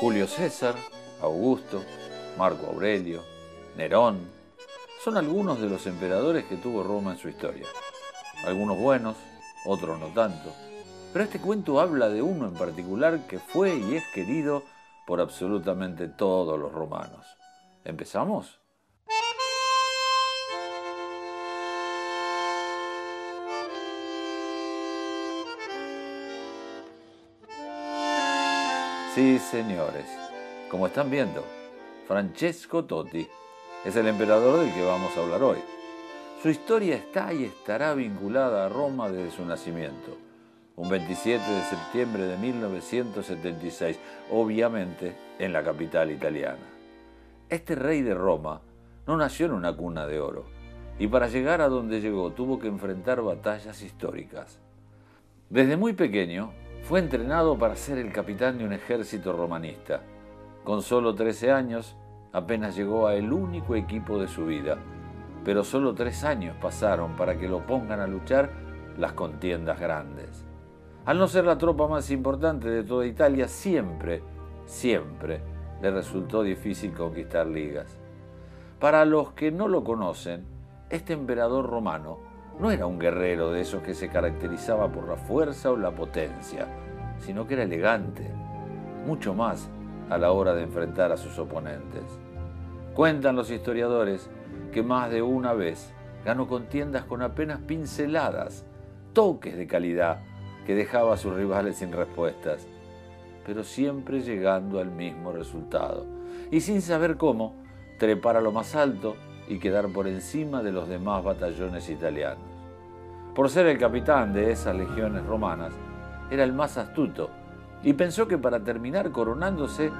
Julio César, Augusto, Marco Aurelio, Nerón, son algunos de los emperadores que tuvo Roma en su historia. Algunos buenos, otros no tanto. Pero este cuento habla de uno en particular que fue y es querido por absolutamente todos los romanos. ¿Empezamos? Sí, señores, como están viendo, Francesco Totti es el emperador del que vamos a hablar hoy. Su historia está y estará vinculada a Roma desde su nacimiento, un 27 de septiembre de 1976, obviamente en la capital italiana. Este rey de Roma no nació en una cuna de oro, y para llegar a donde llegó tuvo que enfrentar batallas históricas. Desde muy pequeño fue entrenado para ser el capitán de un ejército romanista. Con solo 13 años, apenas llegó a el único equipo de su vida, pero solo tres años pasaron para que lo pongan a luchar las contiendas grandes. Al no ser la tropa más importante de toda Italia, siempre, siempre le resultó difícil conquistar ligas. Para los que no lo conocen, este emperador romano no era un guerrero de esos que se caracterizaba por la fuerza o la potencia, sino que era elegante, mucho más a la hora de enfrentar a sus oponentes. Cuentan los historiadores que más de una vez ganó contiendas con apenas pinceladas, toques de calidad que dejaba a sus rivales sin respuestas, pero siempre llegando al mismo resultado, y sin saber cómo, trepar a lo más alto y quedar por encima de los demás batallones italianos. Por ser el capitán de esas legiones romanas, era el más astuto y pensó que para terminar coronándose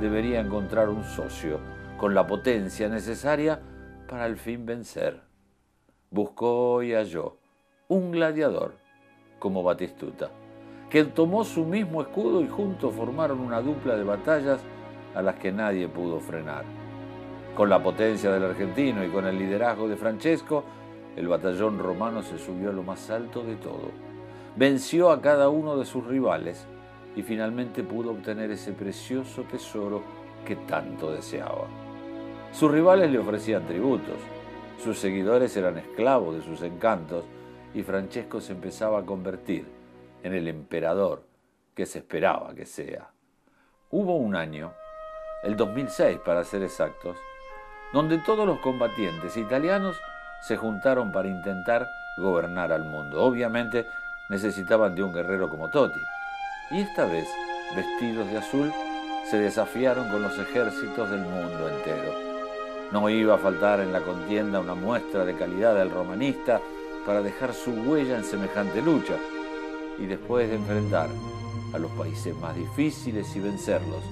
debería encontrar un socio con la potencia necesaria para al fin vencer. Buscó y halló un gladiador como Batistuta, que tomó su mismo escudo y juntos formaron una dupla de batallas a las que nadie pudo frenar. Con la potencia del argentino y con el liderazgo de Francesco, el batallón romano se subió a lo más alto de todo. Venció a cada uno de sus rivales y finalmente pudo obtener ese precioso tesoro que tanto deseaba. Sus rivales le ofrecían tributos, sus seguidores eran esclavos de sus encantos y Francesco se empezaba a convertir en el emperador que se esperaba que sea. Hubo un año, el 2006 para ser exactos, donde todos los combatientes italianos se juntaron para intentar gobernar al mundo. Obviamente necesitaban de un guerrero como Totti. Y esta vez, vestidos de azul, se desafiaron con los ejércitos del mundo entero. No iba a faltar en la contienda una muestra de calidad del romanista para dejar su huella en semejante lucha. Y después de enfrentar a los países más difíciles y vencerlos,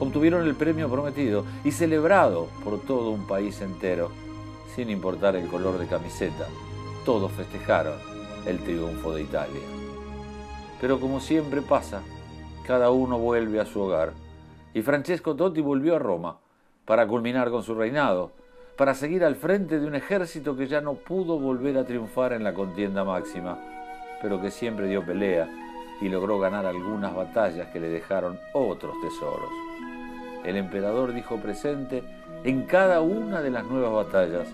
obtuvieron el premio prometido y celebrado por todo un país entero sin importar el color de camiseta. Todos festejaron el triunfo de Italia. Pero como siempre pasa, cada uno vuelve a su hogar. Y Francesco Totti volvió a Roma para culminar con su reinado, para seguir al frente de un ejército que ya no pudo volver a triunfar en la contienda máxima, pero que siempre dio pelea y logró ganar algunas batallas que le dejaron otros tesoros. El emperador dijo presente en cada una de las nuevas batallas.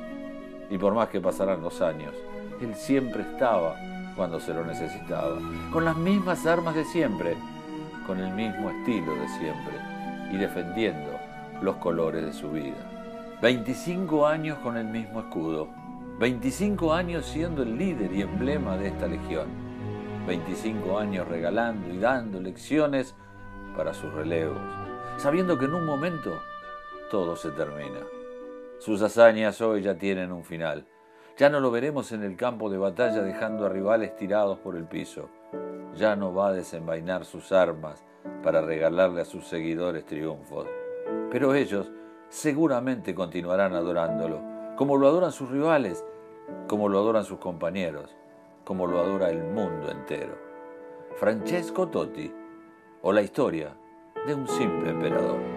Y por más que pasaran los años, él siempre estaba cuando se lo necesitaba, con las mismas armas de siempre, con el mismo estilo de siempre y defendiendo los colores de su vida. 25 años con el mismo escudo, 25 años siendo el líder y emblema de esta legión, 25 años regalando y dando lecciones para sus relevos, sabiendo que en un momento todo se termina. Sus hazañas hoy ya tienen un final. Ya no lo veremos en el campo de batalla dejando a rivales tirados por el piso. Ya no va a desenvainar sus armas para regalarle a sus seguidores triunfos. Pero ellos seguramente continuarán adorándolo, como lo adoran sus rivales, como lo adoran sus compañeros, como lo adora el mundo entero. Francesco Totti, o la historia de un simple emperador.